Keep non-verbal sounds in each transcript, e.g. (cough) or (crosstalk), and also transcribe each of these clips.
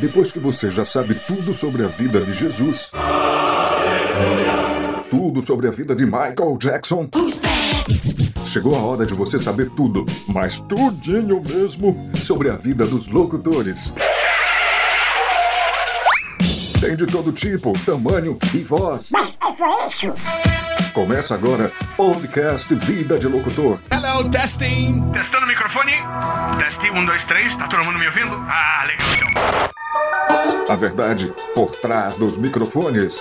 Depois que você já sabe tudo sobre a vida de Jesus, tudo sobre a vida de Michael Jackson, chegou a hora de você saber tudo, mas tudinho mesmo, sobre a vida dos locutores. Tem de todo tipo, tamanho e voz. Mas é isso. Começa agora podcast Vida de Locutor. Hello, testing. Testando o microfone. Teste, um, dois, três. Tá todo mundo me ouvindo? Ah, legal então. A verdade por trás dos microfones.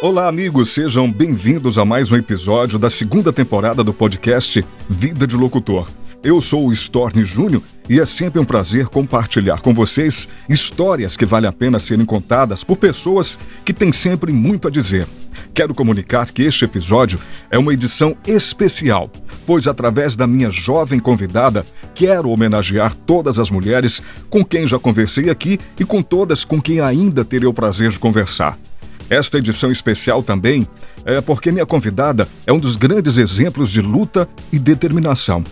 Olá, amigos, sejam bem-vindos a mais um episódio da segunda temporada do podcast Vida de Locutor. Eu sou o Storni Júnior e é sempre um prazer compartilhar com vocês histórias que vale a pena serem contadas por pessoas que têm sempre muito a dizer. Quero comunicar que este episódio é uma edição especial, pois através da minha jovem convidada, quero homenagear todas as mulheres com quem já conversei aqui e com todas com quem ainda terei o prazer de conversar. Esta edição especial também é porque minha convidada é um dos grandes exemplos de luta e determinação.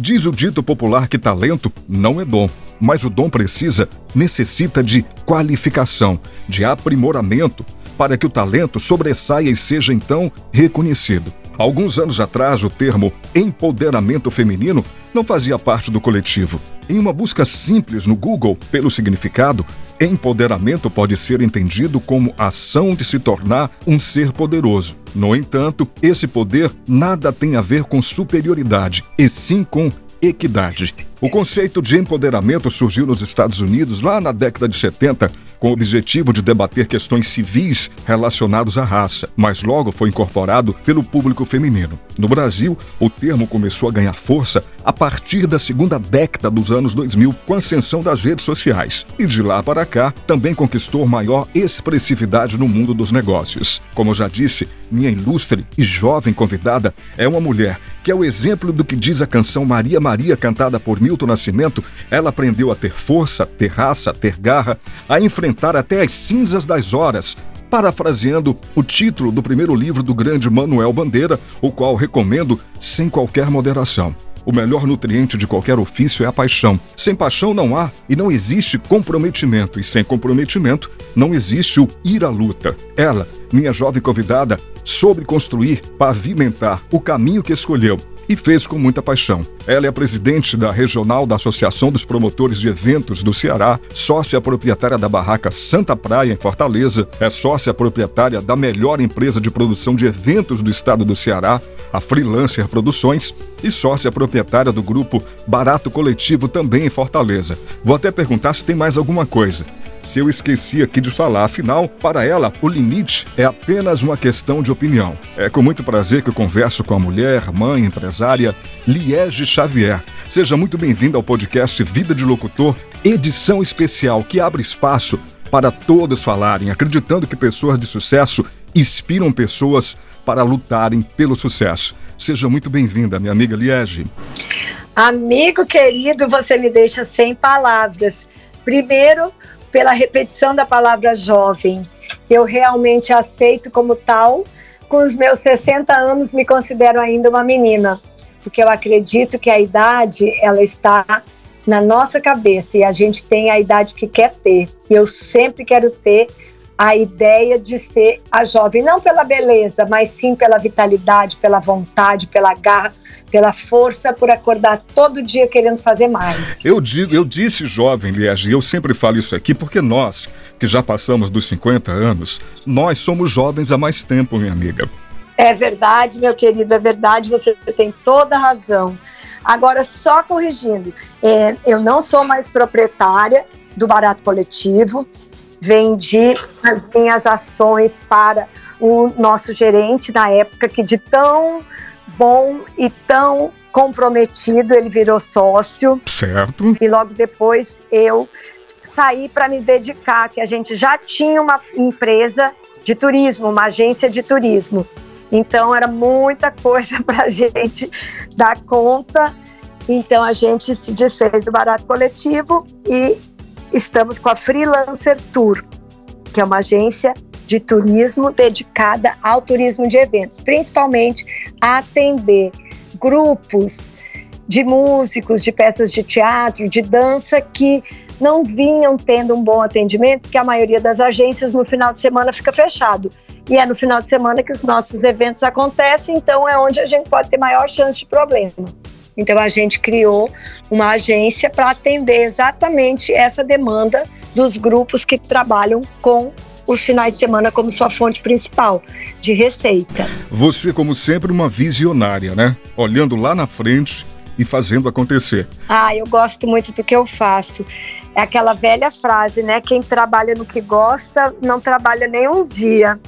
Diz o dito popular que talento não é dom, mas o dom precisa, necessita de qualificação, de aprimoramento, para que o talento sobressaia e seja então reconhecido. Alguns anos atrás, o termo empoderamento feminino não fazia parte do coletivo. Em uma busca simples no Google pelo significado, empoderamento pode ser entendido como ação de se tornar um ser poderoso. No entanto, esse poder nada tem a ver com superioridade, e sim com equidade. O conceito de empoderamento surgiu nos Estados Unidos lá na década de 70 com o objetivo de debater questões civis relacionadas à raça, mas logo foi incorporado pelo público feminino. No Brasil, o termo começou a ganhar força a partir da segunda década dos anos 2000, com a ascensão das redes sociais, e de lá para cá também conquistou maior expressividade no mundo dos negócios. Como eu já disse, minha ilustre e jovem convidada é uma mulher que é o exemplo do que diz a canção Maria Maria, cantada por Milton Nascimento. Ela aprendeu a ter força, ter raça, ter garra, a enfrentar até as cinzas das horas, parafraseando o título do primeiro livro do grande Manuel Bandeira, o qual recomendo sem qualquer moderação. O melhor nutriente de qualquer ofício é a paixão. Sem paixão não há e não existe comprometimento, e sem comprometimento não existe o ir à luta. Ela, minha jovem convidada, soube construir, pavimentar o caminho que escolheu e fez com muita paixão. Ela é a presidente da Regional da Associação dos Promotores de Eventos do Ceará, sócia proprietária da barraca Santa Praia, em Fortaleza, é sócia proprietária da melhor empresa de produção de eventos do estado do Ceará, a Freelancer Produções, e sócia proprietária do grupo Barato Coletivo, também em Fortaleza. Vou até perguntar se tem mais alguma coisa se eu esqueci aqui de falar. Afinal, para ela, o limite é apenas uma questão de opinião. É com muito prazer que eu converso com a mulher, mãe, empresária Liege Xavier. Seja muito bem-vinda ao podcast Vida de Locutor, edição especial que abre espaço para todos falarem, acreditando que pessoas de sucesso inspiram pessoas para lutarem pelo sucesso. Seja muito bem-vinda, minha amiga Liege. Amigo querido, você me deixa sem palavras. Primeiro, pela repetição da palavra jovem, eu realmente aceito como tal. Com os meus 60 anos, me considero ainda uma menina, porque eu acredito que a idade ela está na nossa cabeça e a gente tem a idade que quer ter. E eu sempre quero ter a ideia de ser a jovem, não pela beleza, mas sim pela vitalidade, pela vontade, pela garra, pela força, por acordar todo dia querendo fazer mais. Eu digo, eu disse jovem, Liege, eu sempre falo isso aqui porque nós, que já passamos dos 50 anos, nós somos jovens há mais tempo, minha amiga. É verdade, meu querido, é verdade, você tem toda a razão. Agora, só corrigindo, é, eu não sou mais proprietária do Barato Coletivo, vendi as minhas ações para o nosso gerente na época, que de tão bom e tão comprometido ele virou sócio. Certo. E logo depois eu saí para me dedicar, que a gente já tinha uma empresa de turismo, uma agência de turismo. Então era muita coisa (laughs) para a gente dar conta. Então a gente se desfez do barato coletivo e estamos com a Freelancer Tour, que é uma agência de turismo dedicada ao turismo de eventos, principalmente a atender grupos de músicos, de peças de teatro, de dança que não vinham tendo um bom atendimento, porque a maioria das agências no final de semana fica fechado. E é no final de semana que os nossos eventos acontecem, então é onde a gente pode ter maior chance de problema. Então a gente criou uma agência para atender exatamente essa demanda dos grupos que trabalham com os finais de semana como sua fonte principal de receita. Você, como sempre, uma visionária, né? Olhando lá na frente e fazendo acontecer. Ah, eu gosto muito do que eu faço. É aquela velha frase, né? Quem trabalha no que gosta não trabalha nem um dia.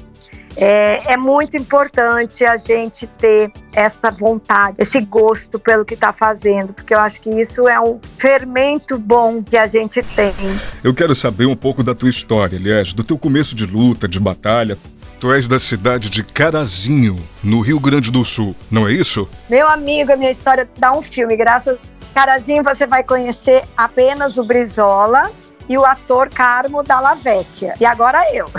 É, é, muito importante a gente ter essa vontade, esse gosto pelo que está fazendo, porque eu acho que isso é um fermento bom que a gente tem. Eu quero saber um pouco da tua história, aliás, do teu começo de luta, de batalha. Tu és da cidade de Carazinho, no Rio Grande do Sul, não é isso? Meu amigo, a minha história dá um filme. Graças a Carazinho você vai conhecer apenas o Brizola e o ator Carmo Dalla Vecchia. E agora eu.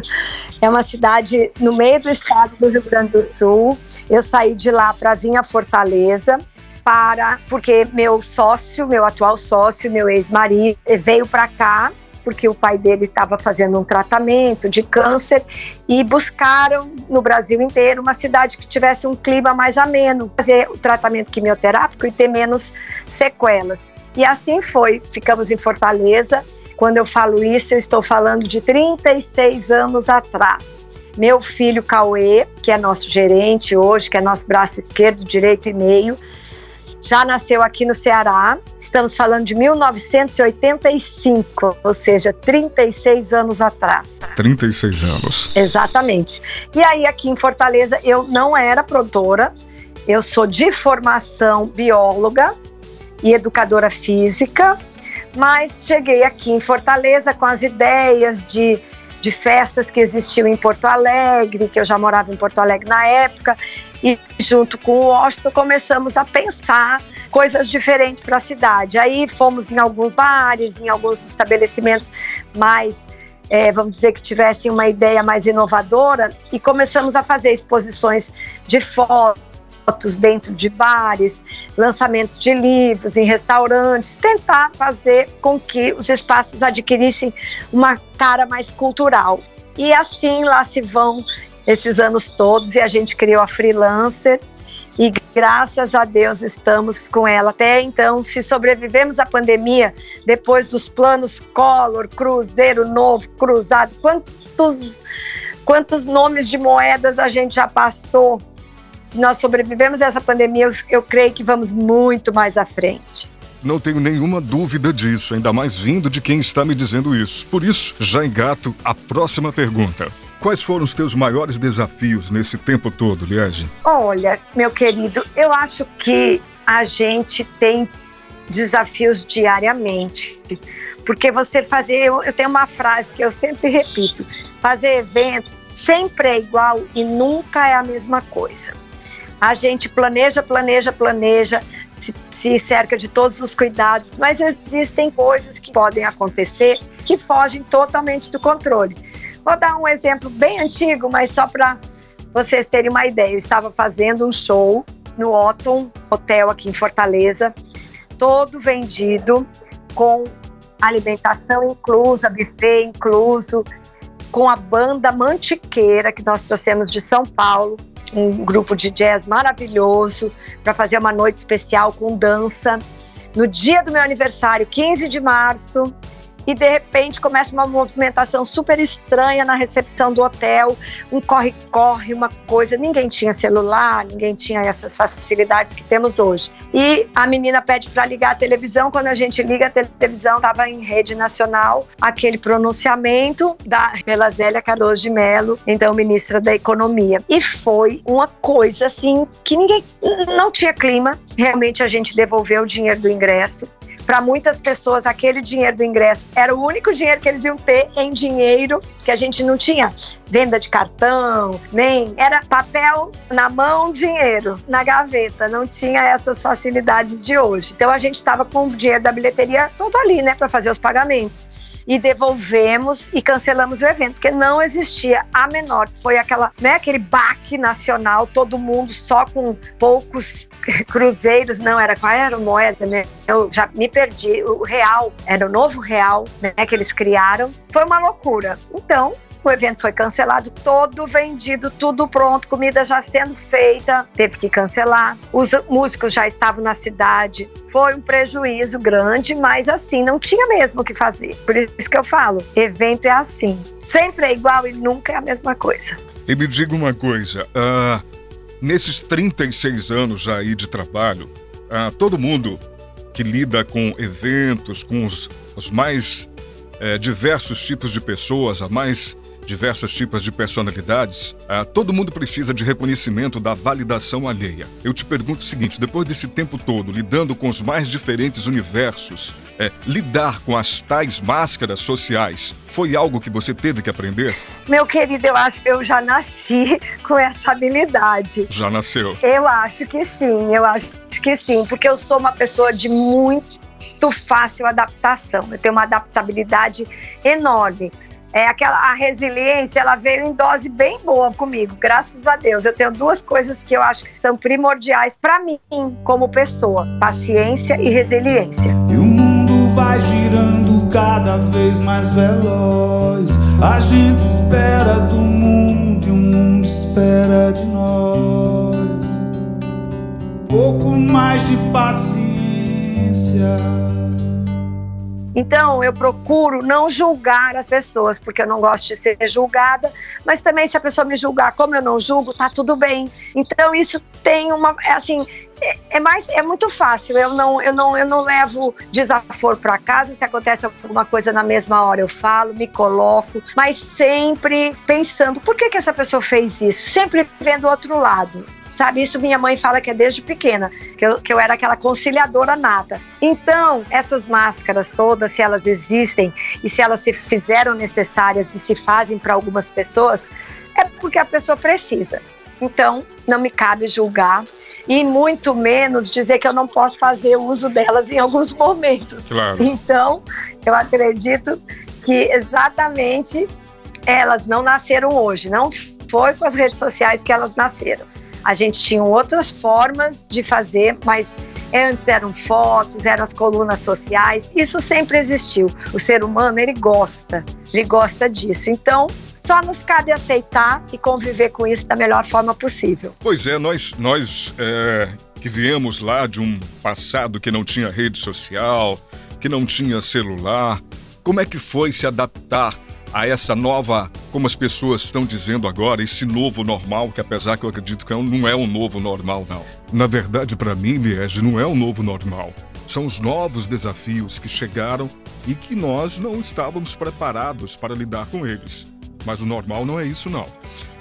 (laughs) é uma cidade no meio do estado do Rio Grande do Sul. Eu saí de lá para vir a Fortaleza para porque meu sócio, meu atual sócio, meu ex-marido veio para cá porque o pai dele estava fazendo um tratamento de câncer e buscaram no Brasil inteiro uma cidade que tivesse um clima mais ameno, fazer o tratamento quimioterápico e ter menos sequelas. E assim foi. Ficamos em Fortaleza. Quando eu falo isso, eu estou falando de 36 anos atrás. Meu filho Cauê, que é nosso gerente hoje, que é nosso braço esquerdo, direito e meio, já nasceu aqui no Ceará. Estamos falando de 1985, ou seja, 36 anos atrás. 36 anos. Exatamente. E aí, aqui em Fortaleza, eu não era produtora, eu sou de formação bióloga e educadora física, mas cheguei aqui em Fortaleza com as ideias de de festas que existiam em Porto Alegre, que eu já morava em Porto Alegre na época, e junto com o Washington começamos a pensar coisas diferentes para a cidade. Aí fomos em alguns bares, em alguns estabelecimentos mais é, vamos dizer que tivessem uma ideia mais inovadora e começamos a fazer exposições de fotos fotos dentro de bares, lançamentos de livros em restaurantes, tentar fazer com que os espaços adquirissem uma cara mais cultural. E assim lá se vão esses anos todos e a gente criou a Freelancer e graças a Deus estamos com ela até então. Se sobrevivemos à pandemia, depois dos planos Collor, Cruzeiro Novo, Cruzado, quantos quantos nomes de moedas a gente já passou se nós sobrevivemos a essa pandemia, eu, eu creio que vamos muito mais à frente. Não tenho nenhuma dúvida disso, ainda mais vindo de quem está me dizendo isso. Por isso, já engato a próxima pergunta. Quais foram os teus maiores desafios nesse tempo todo, Liege? Olha, meu querido, eu acho que a gente tem desafios diariamente. Porque você fazer, eu, eu tenho uma frase que eu sempre repito: fazer eventos sempre é igual e nunca é a mesma coisa. A gente planeja, planeja, planeja, se, se, cerca de todos os cuidados, mas existem coisas que podem acontecer que fogem totalmente do controle. Vou dar um exemplo bem antigo, mas só para vocês terem uma ideia. Eu estava fazendo um show no Otton Hotel aqui em Fortaleza, todo vendido, com alimentação inclusa, buffet incluso, com a banda Mantiqueira, que nós trouxemos de São Paulo, um grupo de jazz maravilhoso para fazer uma noite especial com dança. No dia do meu aniversário, 15 de março, e de repente começa uma movimentação super estranha na recepção do hotel, um corre-corre, uma coisa. Ninguém tinha celular, ninguém tinha essas facilidades que temos hoje. E a menina pede para ligar a televisão. Quando a gente liga a televisão, estava em rede nacional aquele pronunciamento da pela Zélia Cardoso de Mello, então ministra da Economia. E foi uma coisa assim que ninguém não tinha clima. Realmente a gente devolveu o dinheiro do ingresso. Para muitas pessoas, aquele dinheiro do ingresso era o único dinheiro que eles iam ter em dinheiro, que a gente não tinha venda de cartão, nem era papel na mão, dinheiro na gaveta, não tinha essas facilidades de hoje. Então a gente estava com o dinheiro da bilheteria todo ali, né, para fazer os pagamentos. E devolvemos e cancelamos o evento, porque não existia a menor. Foi aquela, né, aquele baque nacional, todo mundo só com poucos (laughs) cruzeiros, não era qual era a moeda, né? Eu já me perdi. O real era o novo real, né, que eles criaram. Foi uma loucura. Então, o evento foi cancelado, todo vendido, tudo pronto, comida já sendo feita, teve que cancelar. Os músicos já estavam na cidade. Foi um prejuízo grande, mas assim, não tinha mesmo o que fazer. Por isso que eu falo, evento é assim. Sempre é igual e nunca é a mesma coisa. E me diga uma coisa, uh, nesses 36 anos aí de trabalho, uh, todo mundo que lida com eventos, com os, os mais é, diversos tipos de pessoas, a mais diversos tipos de personalidades, ah, todo mundo precisa de reconhecimento da validação alheia. Eu te pergunto o seguinte: depois desse tempo todo lidando com os mais diferentes universos, é, lidar com as tais máscaras sociais foi algo que você teve que aprender? Meu querido, eu acho que eu já nasci (laughs) com essa habilidade. Já nasceu? Eu acho que sim, eu acho que sim, porque eu sou uma pessoa de muito fácil adaptação. Eu tenho uma adaptabilidade enorme é aquela a resiliência, ela veio em dose bem boa comigo, graças a Deus. Eu tenho duas coisas que eu acho que são primordiais para mim como pessoa: paciência e resiliência. E o mundo vai girando cada vez mais veloz. A gente espera do mundo e o mundo espera de nós. Pouco mais de paciência. Então, eu procuro não julgar as pessoas, porque eu não gosto de ser julgada, mas também se a pessoa me julgar como eu não julgo, tá tudo bem. Então, isso tem uma, é assim, é, é mais, é muito fácil. Eu não, eu não, eu não levo desaforo para casa. Se acontece alguma coisa na mesma hora, eu falo, me coloco, mas sempre pensando, por que que essa pessoa fez isso? Sempre vendo o outro lado sabe? Isso minha mãe fala que é desde pequena, que eu, que eu era aquela conciliadora nata. Então, essas máscaras todas, se elas existem e se elas se fizeram necessárias e se fazem para algumas pessoas, é porque a pessoa precisa. Então, não me cabe julgar e muito menos dizer que eu não posso fazer uso delas em alguns momentos. Claro. Então, eu acredito que exatamente elas não nasceram hoje, não foi com as redes sociais que elas nasceram. A gente tinha outras formas de fazer, mas antes eram fotos, eram as colunas sociais. Isso sempre existiu. O ser humano, ele gosta, ele gosta disso. Então, só nos cabe aceitar e conviver com isso da melhor forma possível. Pois é, nós, nós é, que viemos lá de um passado que não tinha rede social, que não tinha celular, como é que foi se adaptar a essa nova, como as pessoas estão dizendo agora, esse novo normal, que apesar que eu acredito que é não é um novo normal, não. Na verdade, para mim, Liege, não é um novo normal. São os novos desafios que chegaram e que nós não estávamos preparados para lidar com eles. Mas o normal não é isso, não.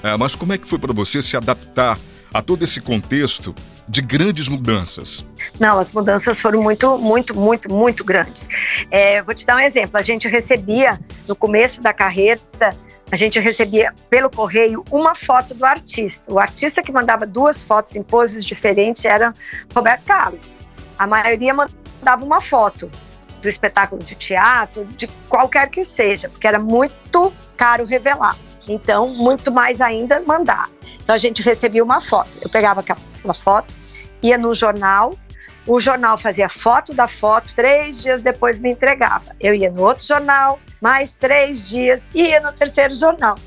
É, mas como é que foi para você se adaptar a todo esse contexto de grandes mudanças? Não, as mudanças foram muito, muito, muito, muito grandes. É, vou te dar um exemplo. A gente recebia, no começo da carreira, a gente recebia pelo correio uma foto do artista. O artista que mandava duas fotos em poses diferentes era Roberto Carlos. A maioria mandava uma foto do espetáculo de teatro, de qualquer que seja, porque era muito caro revelar. Então, muito mais ainda mandar. Então, a gente recebia uma foto. Eu pegava uma foto, ia no jornal, o jornal fazia foto da foto, três dias depois me entregava. Eu ia no outro jornal, mais três dias, ia no terceiro jornal.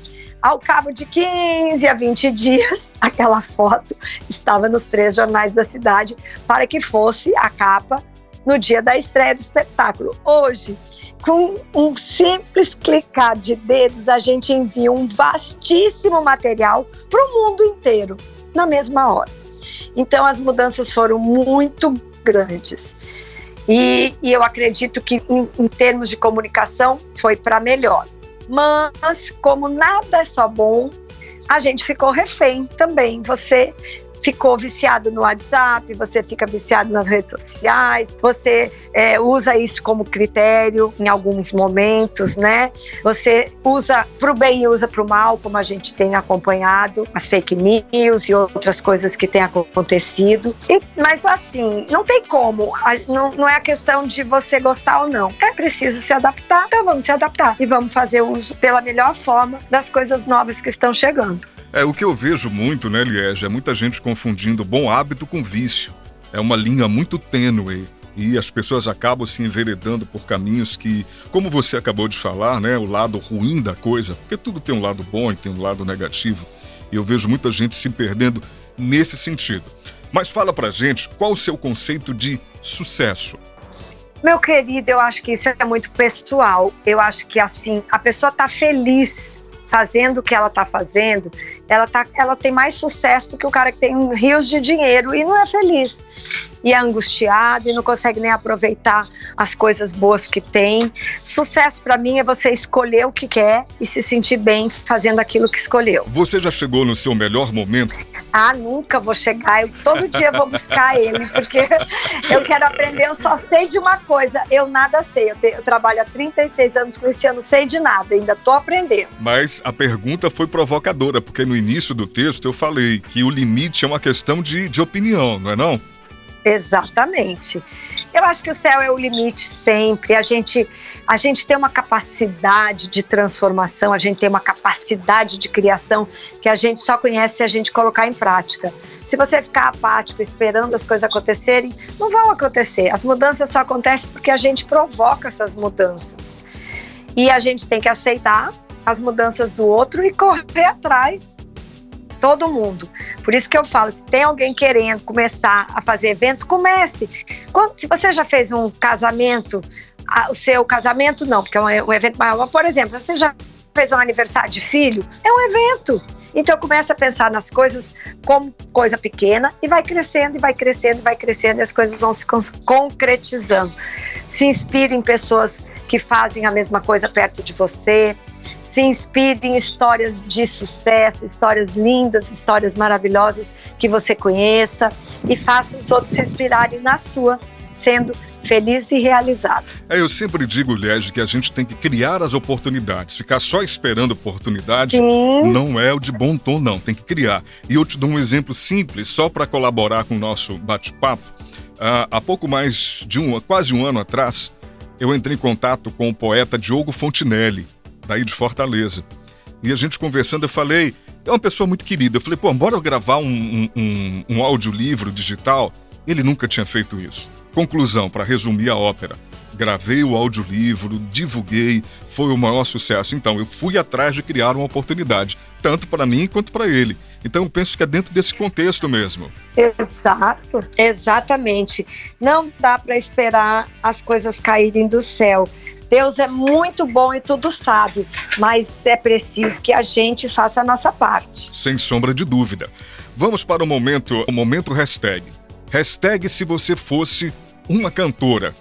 Ao cabo de 15 a 20 dias, (laughs) aquela foto estava nos três jornais da cidade para que fosse a capa no dia da estreia do espetáculo. Hoje, com um simples clicar de dedos, a gente envia um vastíssimo material para o mundo inteiro na mesma hora. Então, as mudanças foram muito grandes. E, e eu acredito que, em, em termos de comunicação, foi para melhor. Mas, como nada é só bom, a gente ficou refém também. Você ficou viciado no WhatsApp, você fica viciado nas redes sociais, você é, usa isso como critério em alguns momentos, né? Você usa para o bem e usa para o mal, como a gente tem acompanhado, as fake news e outras coisas que têm acontecido. E, mas assim, não tem como, a, não, não é a questão de você gostar ou não. É preciso se adaptar, então vamos se adaptar e vamos fazer uso pela melhor forma das coisas novas que estão chegando. É o que eu vejo muito, né, Liege? É muita gente confundindo bom hábito com vício. É uma linha muito tênue e as pessoas acabam se enveredando por caminhos que, como você acabou de falar, né, o lado ruim da coisa, porque tudo tem um lado bom e tem um lado negativo. E eu vejo muita gente se perdendo nesse sentido. Mas fala pra gente qual o seu conceito de sucesso. Meu querido, eu acho que isso é muito pessoal. Eu acho que assim, a pessoa tá feliz fazendo o que ela está fazendo, ela, tá, ela tem mais sucesso do que o cara que tem rios de dinheiro e não é feliz. E é angustiado e não consegue nem aproveitar as coisas boas que tem. Sucesso para mim é você escolher o que quer e se sentir bem fazendo aquilo que escolheu. Você já chegou no seu melhor momento? Ah, nunca vou chegar. Eu todo dia vou buscar (laughs) ele, porque eu quero aprender. Eu só sei de uma coisa: eu nada sei. Eu, te, eu trabalho há 36 anos com esse ano, sei de nada, ainda tô aprendendo. Mas a pergunta foi provocadora, porque no início do texto eu falei que o limite é uma questão de, de opinião, não é não? Exatamente. Eu acho que o céu é o limite sempre. A gente, a gente tem uma capacidade de transformação, a gente tem uma capacidade de criação que a gente só conhece se a gente colocar em prática. Se você ficar apático esperando as coisas acontecerem, não vão acontecer. As mudanças só acontecem porque a gente provoca essas mudanças. E a gente tem que aceitar as mudanças do outro e correr atrás todo mundo. Por isso que eu falo, se tem alguém querendo começar a fazer eventos, comece. Quando, se você já fez um casamento, a, o seu casamento não, porque é um, um evento maior, por exemplo, você já fez um aniversário de filho, é um evento. Então começa a pensar nas coisas como coisa pequena e vai crescendo e vai crescendo e vai crescendo e as coisas vão se concretizando. Se inspire em pessoas que fazem a mesma coisa perto de você, se inspire em histórias de sucesso, histórias lindas, histórias maravilhosas que você conheça e faça os outros se inspirarem na sua, sendo feliz e realizado. É, eu sempre digo, Liege, que a gente tem que criar as oportunidades. Ficar só esperando oportunidade Sim. não é o de bom tom, não. Tem que criar. E eu te dou um exemplo simples, só para colaborar com o nosso bate-papo. Uh, há pouco mais de um, quase um ano atrás, eu entrei em contato com o poeta Diogo Fontinelli daí de Fortaleza. E a gente conversando, eu falei, é uma pessoa muito querida. Eu falei, pô, bora gravar um, um, um audiolivro digital? Ele nunca tinha feito isso. Conclusão, para resumir a ópera. Gravei o audiolivro, divulguei, foi o maior sucesso. Então, eu fui atrás de criar uma oportunidade, tanto para mim quanto para ele. Então, eu penso que é dentro desse contexto mesmo. Exato, exatamente. Não dá para esperar as coisas caírem do céu. Deus é muito bom e tudo sabe, mas é preciso que a gente faça a nossa parte. Sem sombra de dúvida. Vamos para o momento, o momento hashtag. Hashtag se você fosse uma cantora.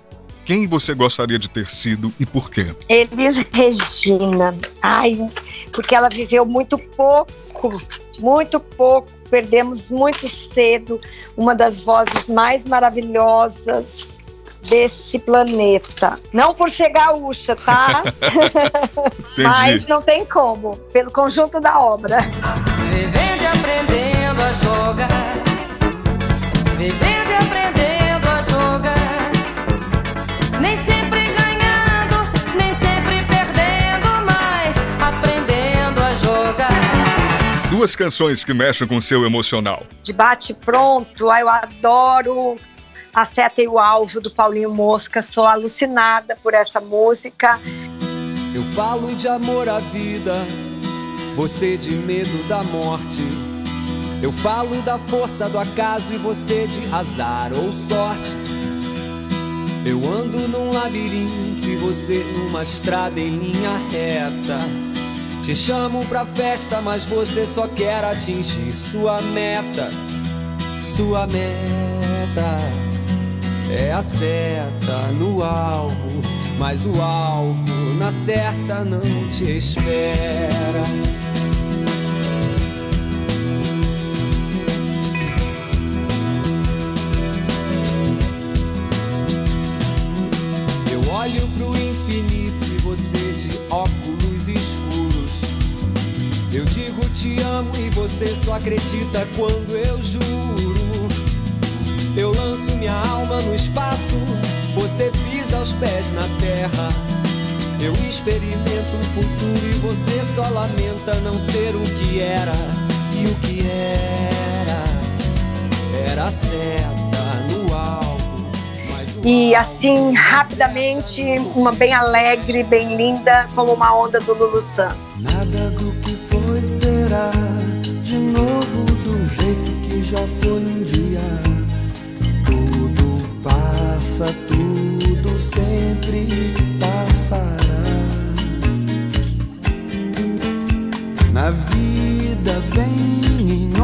Quem você gostaria de ter sido e por quê? Elis Regina. Ai, porque ela viveu muito pouco, muito pouco. Perdemos muito cedo uma das vozes mais maravilhosas desse planeta. Não por ser gaúcha, tá? (laughs) Mas não tem como, pelo conjunto da obra. Vivendo e aprendendo a jogar. Vivendo e aprendendo Duas canções que mexem com o seu emocional. De bate pronto, eu adoro a Seta e o Alvo, do Paulinho Mosca. Sou alucinada por essa música. Eu falo de amor à vida, você de medo da morte. Eu falo da força do acaso e você de azar ou sorte. Eu ando num labirinto e você numa estrada em linha reta. Te chamo pra festa, mas você só quer atingir sua meta. Sua meta é a seta no alvo, mas o alvo na certa não te espera. Olho pro infinito e você de óculos escuros. Eu digo te amo e você só acredita quando eu juro. Eu lanço minha alma no espaço, você pisa os pés na terra. Eu experimento o futuro e você só lamenta não ser o que era. E o que era, era seta E assim, rapidamente, uma bem alegre, bem linda, como uma onda do Lulu Santos. Nada do que foi será de novo do jeito que já foi um dia. Tudo passa, tudo sempre passará. Na vida vem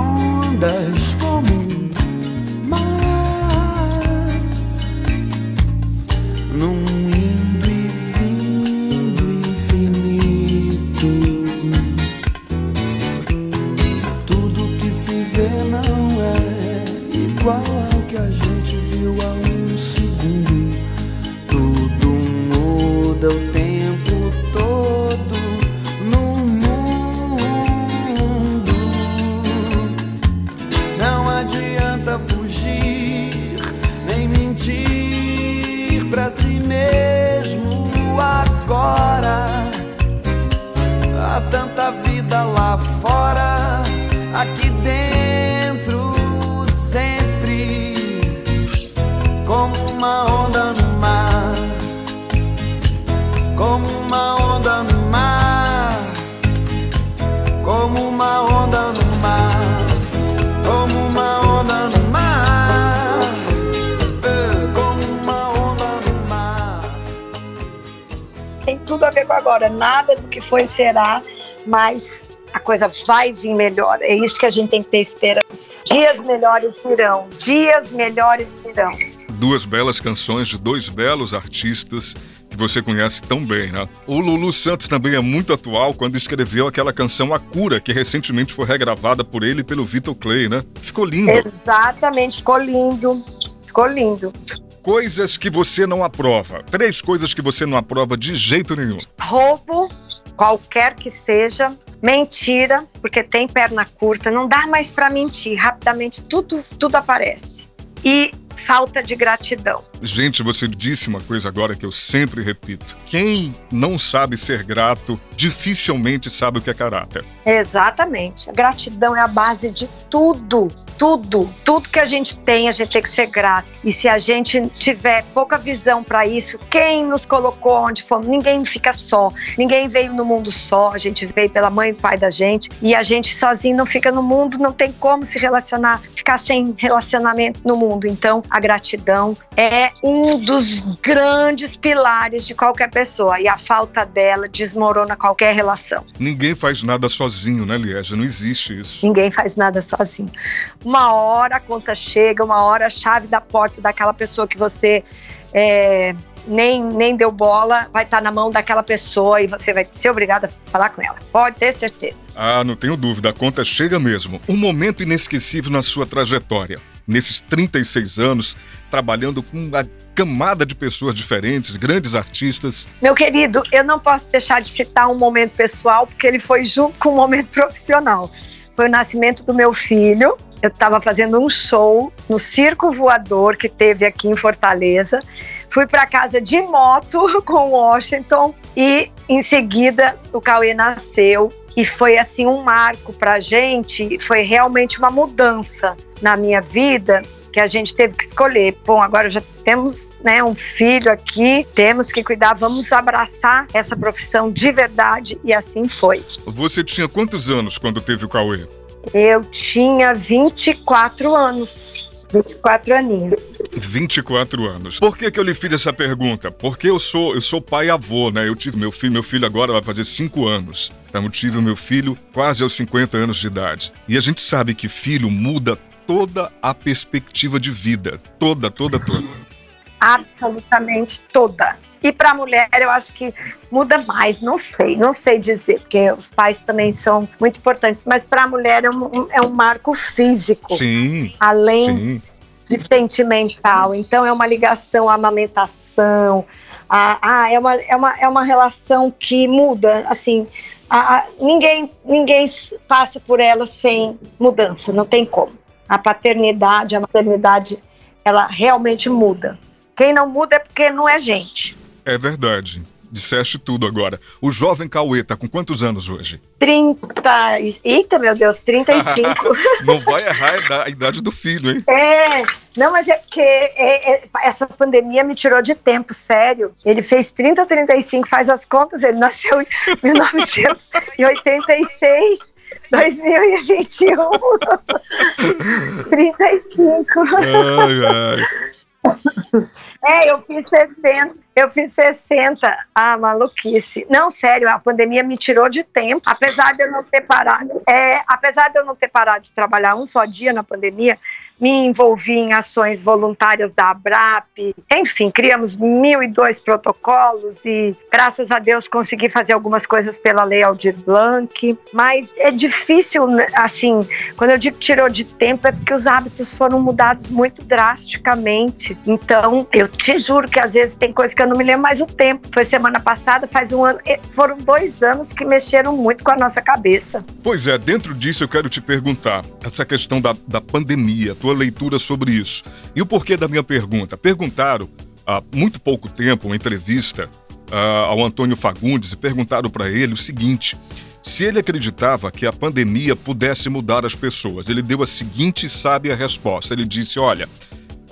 foi será, mas a coisa vai vir melhor. É isso que a gente tem que ter esperança. Dias melhores virão. Dias melhores virão. Duas belas canções de dois belos artistas que você conhece tão bem, né? O Lulu Santos também é muito atual quando escreveu aquela canção A Cura, que recentemente foi regravada por ele e pelo Vitor Clay, né? Ficou lindo. Exatamente, ficou lindo. Ficou lindo. Coisas que você não aprova. Três coisas que você não aprova de jeito nenhum. Roubo, qualquer que seja. Mentira, porque tem perna curta, não dá mais para mentir. Rapidamente tudo, tudo aparece. E falta de gratidão. Gente, você disse uma coisa agora que eu sempre repito. Quem não sabe ser grato, dificilmente sabe o que é caráter. Exatamente. A gratidão é a base de tudo. Tudo, tudo que a gente tem, a gente tem que ser grato. E se a gente tiver pouca visão para isso, quem nos colocou onde fomos? Ninguém fica só. Ninguém veio no mundo só. A gente veio pela mãe e pai da gente. E a gente sozinho não fica no mundo, não tem como se relacionar, ficar sem relacionamento no mundo. Então, a gratidão é um dos grandes pilares de qualquer pessoa. E a falta dela desmorona qualquer relação. Ninguém faz nada sozinho, né, Liege? Não existe isso. Ninguém faz nada sozinho. Uma hora a conta chega, uma hora a chave da porta daquela pessoa que você é, nem, nem deu bola vai estar na mão daquela pessoa e você vai ser obrigada a falar com ela. Pode ter certeza. Ah, não tenho dúvida, a conta chega mesmo. Um momento inesquecível na sua trajetória. Nesses 36 anos, trabalhando com uma camada de pessoas diferentes, grandes artistas. Meu querido, eu não posso deixar de citar um momento pessoal, porque ele foi junto com um momento (laughs) profissional. Foi o nascimento do meu filho. Eu estava fazendo um show no Circo Voador que teve aqui em Fortaleza. Fui para casa de moto (laughs) com Washington e em seguida o Cauê nasceu e foi assim um marco para a gente. Foi realmente uma mudança na minha vida que a gente teve que escolher. Bom, agora já temos né, um filho aqui, temos que cuidar, vamos abraçar essa profissão de verdade e assim foi. Você tinha quantos anos quando teve o Cauê? Eu tinha 24 anos. 24 aninhos. 24 anos. Por que, que eu lhe fiz essa pergunta? Porque eu sou, eu sou pai e avô, né? Eu tive meu filho, meu filho agora vai fazer 5 anos. Então eu tive o meu filho quase aos 50 anos de idade. E a gente sabe que filho muda toda a perspectiva de vida. Toda, toda, toda. Absolutamente toda. E para a mulher, eu acho que muda mais, não sei, não sei dizer, porque os pais também são muito importantes, mas para a mulher é um, é um marco físico, Sim, além sim. de sentimental. Então, é uma ligação à amamentação, Ah, ah, é, uma, é, uma, é uma relação que muda, assim, ninguém, ninguém passa por ela sem mudança, não tem como. A paternidade, a maternidade, ela realmente muda. Quem não muda é porque não é gente. É verdade. Disseste tudo agora. O jovem Cauê tá com quantos anos hoje? 30. Eita, meu Deus, 35. (laughs) não vai errar a idade do filho, hein? É. Não, mas é porque é, é, essa pandemia me tirou de tempo, sério. Ele fez 30 ou 35, faz as contas, ele nasceu em 1986. 2021. 35. Ai, ai. (laughs) É, eu fiz 60. Eu fiz 60. Ah, maluquice. Não, sério, a pandemia me tirou de tempo. Apesar de eu não ter parado. É, apesar de eu não ter parado de trabalhar um só dia na pandemia, me envolvi em ações voluntárias da ABRAP, enfim, criamos mil e dois protocolos e, graças a Deus, consegui fazer algumas coisas pela Lei Aldir Blanc, mas é difícil, né, assim, quando eu digo tirou de tempo, é porque os hábitos foram mudados muito drasticamente, então, eu te juro que às vezes tem coisa que eu não me lembro mais o tempo, foi semana passada, faz um ano, foram dois anos que mexeram muito com a nossa cabeça. Pois é, dentro disso eu quero te perguntar, essa questão da, da pandemia, tua leitura sobre isso. E o porquê da minha pergunta? Perguntaram há muito pouco tempo, uma entrevista uh, ao Antônio Fagundes, e perguntaram para ele o seguinte: se ele acreditava que a pandemia pudesse mudar as pessoas. Ele deu a seguinte sábia resposta: ele disse, olha.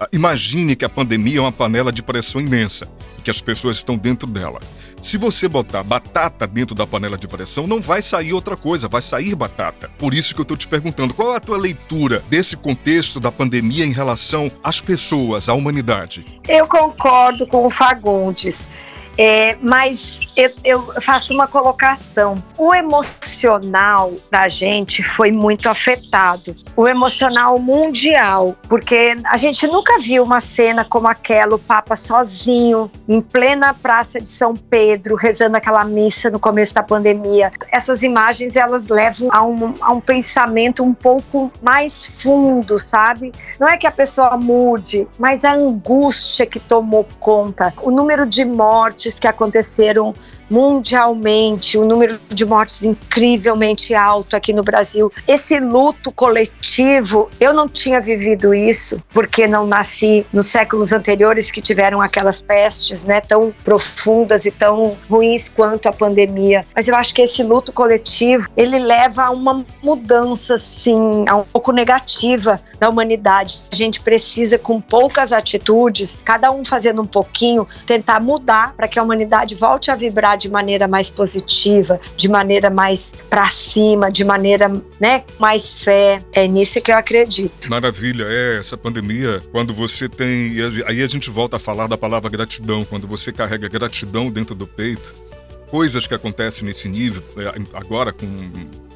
Ah, imagine que a pandemia é uma panela de pressão imensa e que as pessoas estão dentro dela. Se você botar batata dentro da panela de pressão, não vai sair outra coisa, vai sair batata. Por isso que eu estou te perguntando, qual é a tua leitura desse contexto da pandemia em relação às pessoas, à humanidade? Eu concordo com o Fagundes. É, mas eu, eu, faço uma colocação. O emocional da gente foi muito afetado. O emocional mundial, porque a gente nunca viu uma cena como aquela, o Papa sozinho, em plena Praça de São Pedro, rezando aquela missa no começo da pandemia. Essas imagens, elas levam a um, a um pensamento um pouco mais fundo, sabe? Não é que a pessoa mude, mas a angústia que tomou conta, o número de mortes mortes que aconteceram mundialmente, um número de mortes incrivelmente alto aqui no Brasil. Esse luto coletivo, eu não tinha vivido isso, porque não nasci nos séculos anteriores que tiveram aquelas pestes, né, tão profundas e tão ruins quanto a pandemia. Mas eu acho que esse luto coletivo, ele leva a uma mudança, sim, a um pouco negativa da humanidade. A gente precisa, com poucas atitudes, cada um fazendo um pouquinho, tentar mudar para que a humanidade volte a vibrar de maneira mais positiva, de maneira mais para cima, de maneira, né, mais fé. É nisso que eu acredito. Maravilha, é essa pandemia, quando você tem, aí a gente volta a falar da palavra gratidão, quando você carrega gratidão dentro do peito, coisas que acontecem nesse nível, é, agora com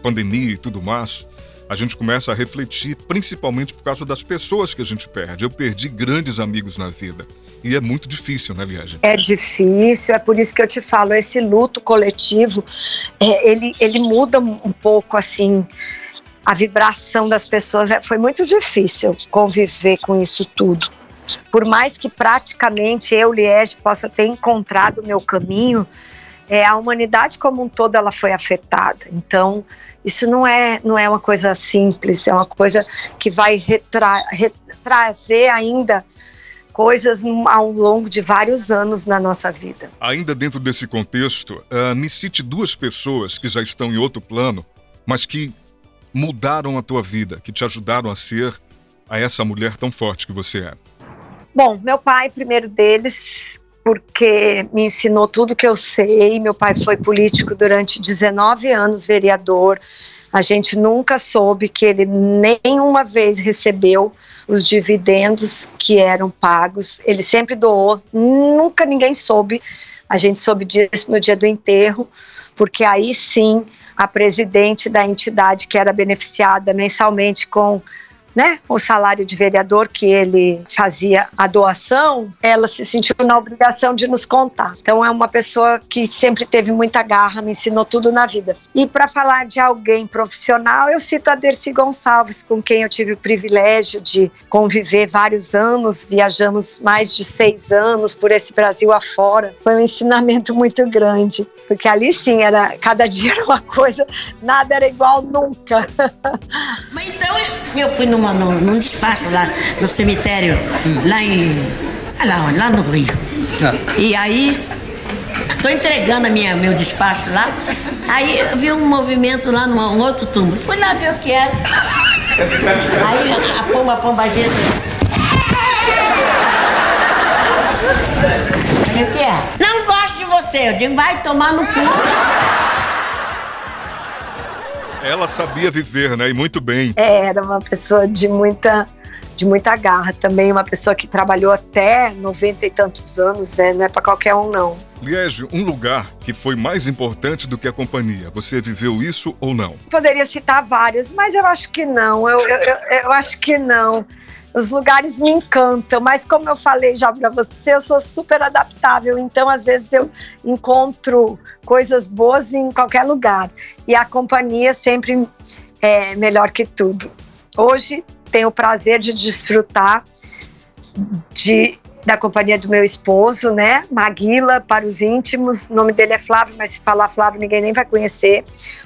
pandemia e tudo mais, a gente começa a refletir, principalmente por causa das pessoas que a gente perde. Eu perdi grandes amigos na vida. E é muito difícil, né, Liege? É difícil, é por isso que eu te falo, esse luto coletivo, é, ele, ele muda um pouco, assim, a vibração das pessoas. É, foi muito difícil conviver com isso tudo. Por mais que praticamente eu, Liege, possa ter encontrado o meu caminho, é, a humanidade como um todo ela foi afetada. Então, isso não é, não é uma coisa simples, é uma coisa que vai retra, trazer ainda coisas ao longo de vários anos na nossa vida. Ainda dentro desse contexto, uh, me cite duas pessoas que já estão em outro plano, mas que mudaram a tua vida, que te ajudaram a ser a essa mulher tão forte que você é. Bom, meu pai, primeiro deles, porque me ensinou tudo que eu sei. Meu pai foi político durante 19 anos, vereador. A gente nunca soube que ele nenhuma vez recebeu os dividendos que eram pagos. Ele sempre doou, nunca ninguém soube. A gente soube disso no dia do enterro, porque aí sim a presidente da entidade que era beneficiada mensalmente com né, o salário de vereador que ele fazia a doação, ela se sentiu na obrigação de nos contar. Então é uma pessoa que sempre teve muita garra, me ensinou tudo na vida. E para falar de alguém profissional, eu cito a Dercy Gonçalves, com quem eu tive o privilégio de conviver vários anos, viajamos mais de seis anos por esse Brasil afora. Foi um ensinamento muito grande, porque ali sim era cada dia era uma coisa, nada era igual nunca. Mas então eu fui numa, num, num despacho lá no cemitério, hum. lá em. Lá, lá no Rio. Ah. E aí, tô entregando a minha, meu despacho lá. Aí eu vi um movimento lá num um outro túmulo. Fui lá ver o que era. Aí a pomba, a pomba gente. O que é? Não gosto de você. Eu digo, vai tomar no cu. Ela sabia viver, né? E muito bem. É, era uma pessoa de muita de muita garra também, uma pessoa que trabalhou até 90 e tantos anos, é, não é para qualquer um não. Liege, um lugar que foi mais importante do que a companhia, você viveu isso ou não? Poderia citar vários, mas eu acho que não, eu, eu, eu, eu acho que não. Os lugares me encantam, mas como eu falei já para você, eu sou super adaptável, então às vezes eu encontro coisas boas em qualquer lugar. E a companhia sempre é melhor que tudo. Hoje tenho o prazer de desfrutar de da companhia do meu esposo, né? Maguila, para os íntimos. O nome dele é Flávio, mas se falar Flávio ninguém nem vai conhecer.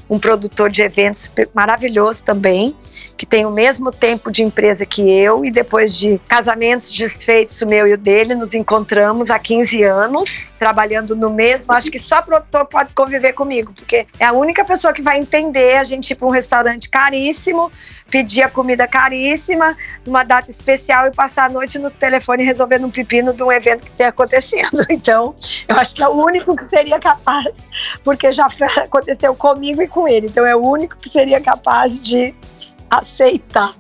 Um produtor de eventos maravilhoso também, que tem o mesmo tempo de empresa que eu. E depois de casamentos desfeitos, o meu e o dele, nos encontramos há 15 anos, trabalhando no mesmo. Acho que só produtor pode conviver comigo, porque é a única pessoa que vai entender a gente ir para um restaurante caríssimo, pedir a comida caríssima, numa data especial e passar a noite no telefone resolvendo um pepino de um evento que tem acontecendo. (laughs) Então, eu acho que é o único que seria capaz, porque já aconteceu comigo e com ele. Então, é o único que seria capaz de aceitar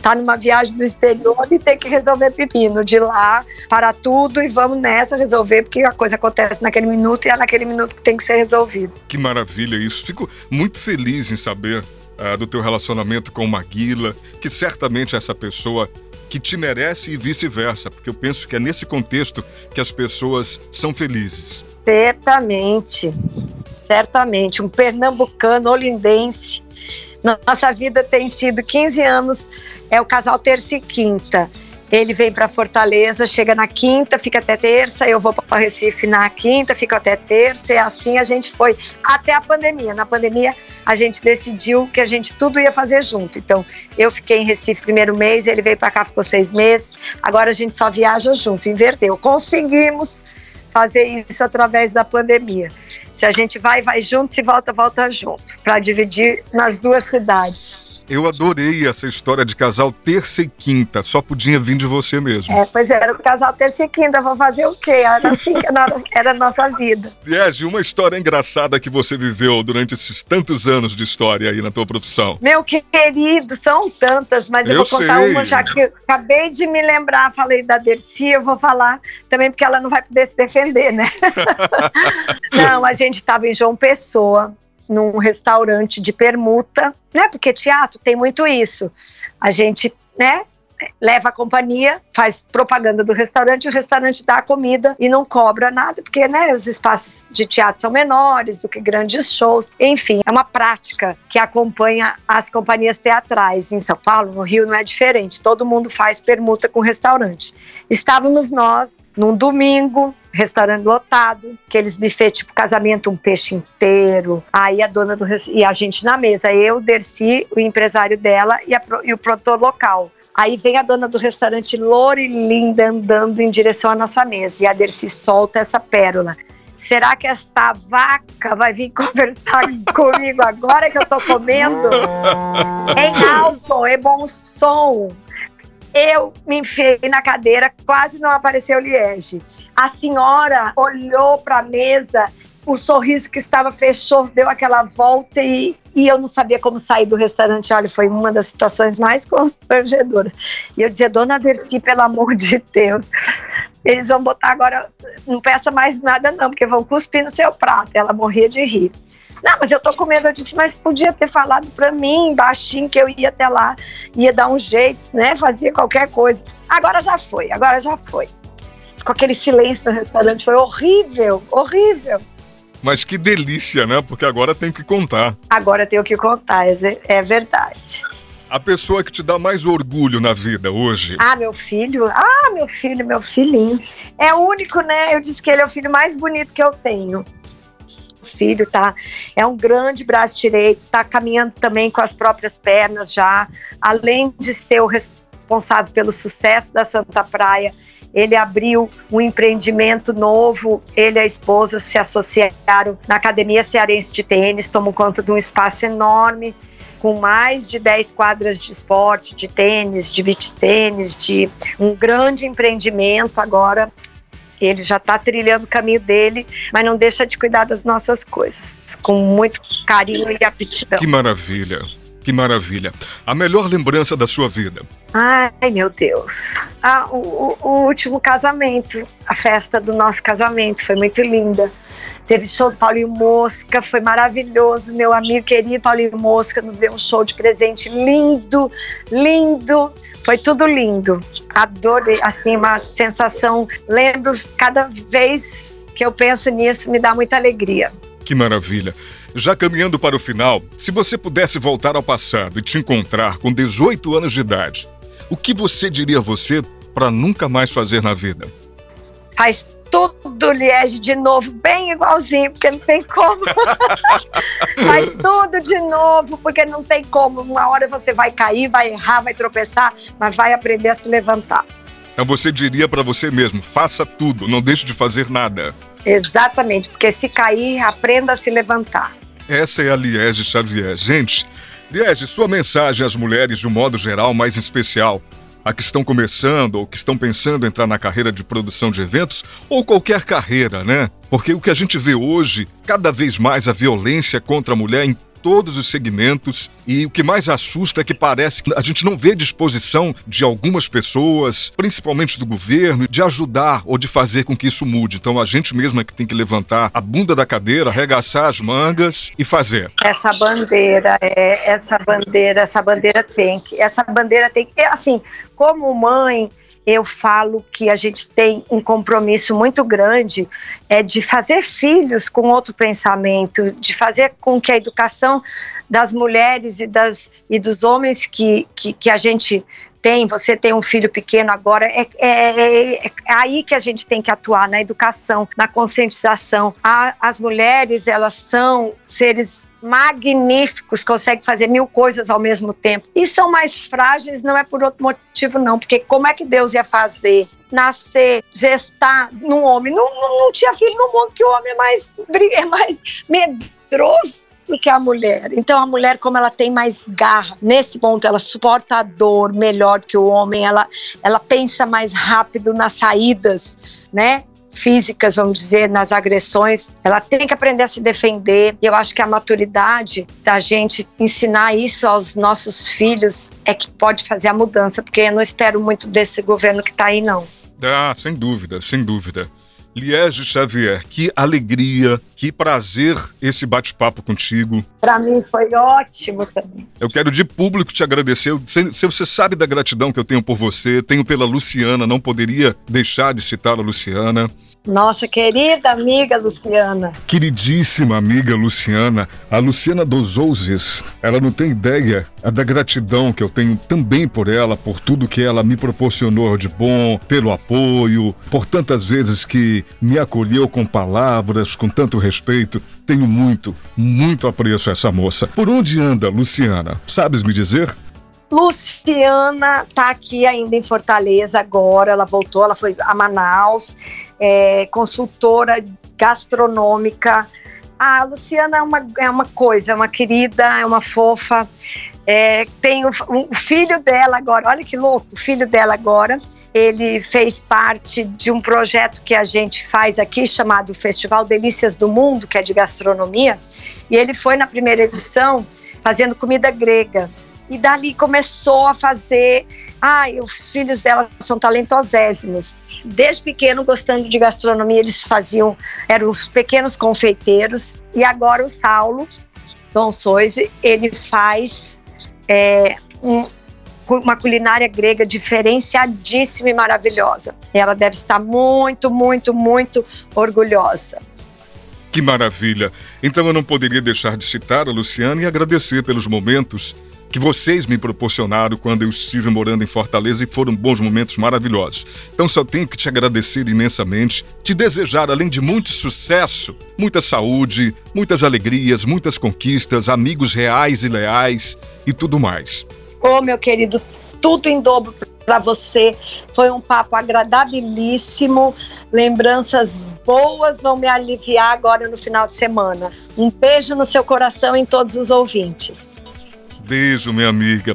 tá numa viagem do exterior e ter que resolver pepino de lá para tudo e vamos nessa resolver porque a coisa acontece naquele minuto e é naquele minuto que tem que ser resolvido. Que maravilha isso. Fico muito feliz em saber uh, do teu relacionamento com Maguila, que certamente é essa pessoa que te merece e vice-versa, porque eu penso que é nesse contexto que as pessoas são felizes. Certamente, certamente. Um pernambucano olindense. Nossa vida tem sido 15 anos, é o casal terça e quinta. Ele vem para Fortaleza, chega na quinta, fica até terça, eu vou para Recife na quinta, fico até terça, e assim a gente foi até a pandemia. Na pandemia, a gente decidiu que a gente tudo ia fazer junto. Então, eu fiquei em Recife primeiro mês, ele veio para cá, ficou seis meses, agora a gente só viaja junto, inverteu. Conseguimos fazer isso através da pandemia. Se a gente vai, vai junto, se volta, volta junto, para dividir nas duas cidades. Eu adorei essa história de casal terça e quinta. Só podia vir de você mesmo. É, pois era o casal terça e quinta. Vou fazer o quê? Era assim que era a nossa vida. Liege, uma história engraçada que você viveu durante esses tantos anos de história aí na tua profissão. Meu querido, são tantas, mas eu, eu vou contar sei. uma já que eu acabei de me lembrar. Falei da Dercy, eu vou falar também porque ela não vai poder se defender, né? (laughs) não, a gente estava em João Pessoa num restaurante de permuta, né? Porque teatro tem muito isso. A gente, né? leva a companhia, faz propaganda do restaurante, o restaurante dá a comida e não cobra nada, porque né, os espaços de teatro são menores do que grandes shows. Enfim, é uma prática que acompanha as companhias teatrais. Em São Paulo, no Rio, não é diferente. Todo mundo faz permuta com restaurante. Estávamos nós num domingo, restaurante lotado, aqueles buffet tipo casamento, um peixe inteiro. Aí a dona do e a gente na mesa, eu, Dercy, o empresário dela e, a, e o produtor local. Aí vem a dona do restaurante loura e linda andando em direção à nossa mesa e a Dercy solta essa pérola. Será que esta vaca vai vir (laughs) conversar comigo agora que eu tô comendo? (laughs) em alto, é bom som. Eu me enfiei na cadeira, quase não apareceu Liege. A senhora olhou para a mesa, o sorriso que estava fechou, deu aquela volta e, e eu não sabia como sair do restaurante. Olha, foi uma das situações mais (laughs) constrangedoras. E eu dizia, dona Dercy, pelo amor de Deus, eles vão botar agora, não peça mais nada não, porque vão cuspir no seu prato. Ela morria de rir. Não, mas eu tô com medo. Eu disse, mas podia ter falado para mim, baixinho, que eu ia até lá, ia dar um jeito, né? Fazia qualquer coisa. Agora já foi, agora já foi. Com aquele silêncio no restaurante, foi horrível, horrível. Mas que delícia, né? Porque agora tem que contar. Agora tenho que contar, é, é verdade. A pessoa que te dá mais orgulho na vida hoje? Ah, meu filho. Ah, meu filho, meu filhinho. É o único, né? Eu disse que ele é o filho mais bonito que eu tenho. Filho tá? É um grande braço direito, tá caminhando também com as próprias pernas já, além de ser o responsável pelo sucesso da Santa Praia, ele abriu um empreendimento novo, ele e a esposa se associaram na Academia Cearense de Tênis, tomam conta de um espaço enorme, com mais de 10 quadras de esporte, de tênis, de beach tênis, de um grande empreendimento. Agora. Ele já está trilhando o caminho dele, mas não deixa de cuidar das nossas coisas, com muito carinho e aptidão. Que maravilha! Que maravilha. A melhor lembrança da sua vida? Ai, meu Deus. Ah, o, o, último casamento, a festa do nosso casamento, foi muito linda. Teve show do Paulinho Mosca, foi maravilhoso. Meu amigo querido Paulinho Mosca nos deu um show de presente lindo, lindo. Foi tudo lindo. Adorei, assim, uma sensação. Lembro cada vez que eu penso nisso, me dá muita alegria. Que maravilha. Já caminhando para o final, se você pudesse voltar ao passado e te encontrar com 18 anos de idade, o que você diria a você para nunca mais fazer na vida? Faz tudo, Liege, de novo, bem igualzinho, porque não tem como. (laughs) Faz tudo de novo, porque não tem como. Uma hora você vai cair, vai errar, vai tropeçar, mas vai aprender a se levantar. Então você diria para você mesmo: faça tudo, não deixe de fazer nada. Exatamente, porque se cair, aprenda a se levantar. Essa é a Liege Xavier. Gente, Liege, sua mensagem às mulheres de um modo geral, mais especial, a que estão começando ou que estão pensando entrar na carreira de produção de eventos ou qualquer carreira, né? Porque o que a gente vê hoje, cada vez mais a violência contra a mulher em todos os segmentos e o que mais assusta é que parece que a gente não vê disposição de algumas pessoas, principalmente do governo, de ajudar ou de fazer com que isso mude. Então a gente mesmo é que tem que levantar a bunda da cadeira, arregaçar as mangas e fazer. Essa bandeira, é, essa bandeira, essa bandeira tem que, essa bandeira tem que, é assim, como mãe, eu falo que a gente tem um compromisso muito grande é de fazer filhos com outro pensamento, de fazer com que a educação das mulheres e, das, e dos homens que, que, que a gente tem, você tem um filho pequeno agora, é, é, é, é, aí que a gente tem que atuar na educação, na conscientização. A, as mulheres, elas são seres magníficos, conseguem fazer mil coisas ao mesmo tempo. E são mais frágeis, não é por outro motivo, não, porque como é que Deus ia fazer? Nascer, gestar num homem. Não, não, tinha filho no mundo que o homem é mais, é mais medroso que a mulher. Então a mulher, como ela tem mais garra, nesse ponto ela suporta a dor melhor que o homem, ela, ela pensa mais rápido nas saídas, né? físicas, vamos dizer, nas agressões, ela tem que aprender a se defender. Eu acho que a maturidade da gente ensinar isso aos nossos filhos é que pode fazer a mudança, porque eu não espero muito desse governo que está aí, não. Ah, sem dúvida, sem dúvida. Liege Xavier, que alegria, que prazer esse bate-papo contigo. Para mim foi ótimo também. Eu quero de público te agradecer. Se você sabe da gratidão que eu tenho por você, tenho pela Luciana, não poderia deixar de citar a Luciana. Nossa querida amiga Luciana. Queridíssima amiga Luciana, a Luciana dos Ouzes, ela não tem ideia da gratidão que eu tenho também por ela, por tudo que ela me proporcionou de bom, pelo apoio, por tantas vezes que me acolheu com palavras, com tanto respeito. Tenho muito, muito apreço a essa moça. Por onde anda, Luciana? Sabes me dizer? Luciana está aqui ainda em Fortaleza agora, ela voltou, ela foi a Manaus, é, consultora gastronômica. A Luciana é uma, é uma coisa, é uma querida, é uma fofa. É, tem o, o filho dela agora, olha que louco, o filho dela agora, ele fez parte de um projeto que a gente faz aqui chamado Festival Delícias do Mundo, que é de gastronomia, e ele foi na primeira edição fazendo comida grega. E dali começou a fazer. Ai, os filhos dela são talentosésimos. Desde pequeno, gostando de gastronomia, eles faziam, eram os pequenos confeiteiros. E agora o Saulo, Dom Soise, ele faz é, um, uma culinária grega diferenciadíssima e maravilhosa. Ela deve estar muito, muito, muito orgulhosa. Que maravilha! Então eu não poderia deixar de citar a Luciana e agradecer pelos momentos que vocês me proporcionaram quando eu estive morando em Fortaleza e foram bons momentos maravilhosos. Então só tenho que te agradecer imensamente, te desejar, além de muito sucesso, muita saúde, muitas alegrias, muitas conquistas, amigos reais e leais e tudo mais. Ô, oh, meu querido, tudo em dobro para você. Foi um papo agradabilíssimo. Lembranças boas vão me aliviar agora no final de semana. Um beijo no seu coração em todos os ouvintes. Beijo, minha amiga.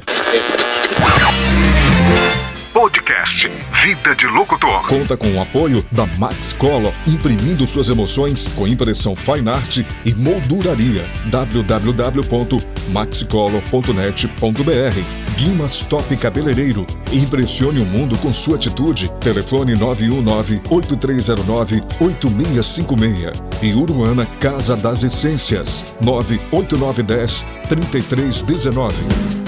Podcast Vida de Locutor. Conta com o apoio da Max Color, imprimindo suas emoções com impressão fine art e molduraria. www.maxcolor.net.br Guimas Top Cabeleireiro. Impressione o mundo com sua atitude. Telefone 919-8309-8656. Em Uruana, Casa das Essências. 98910 3319.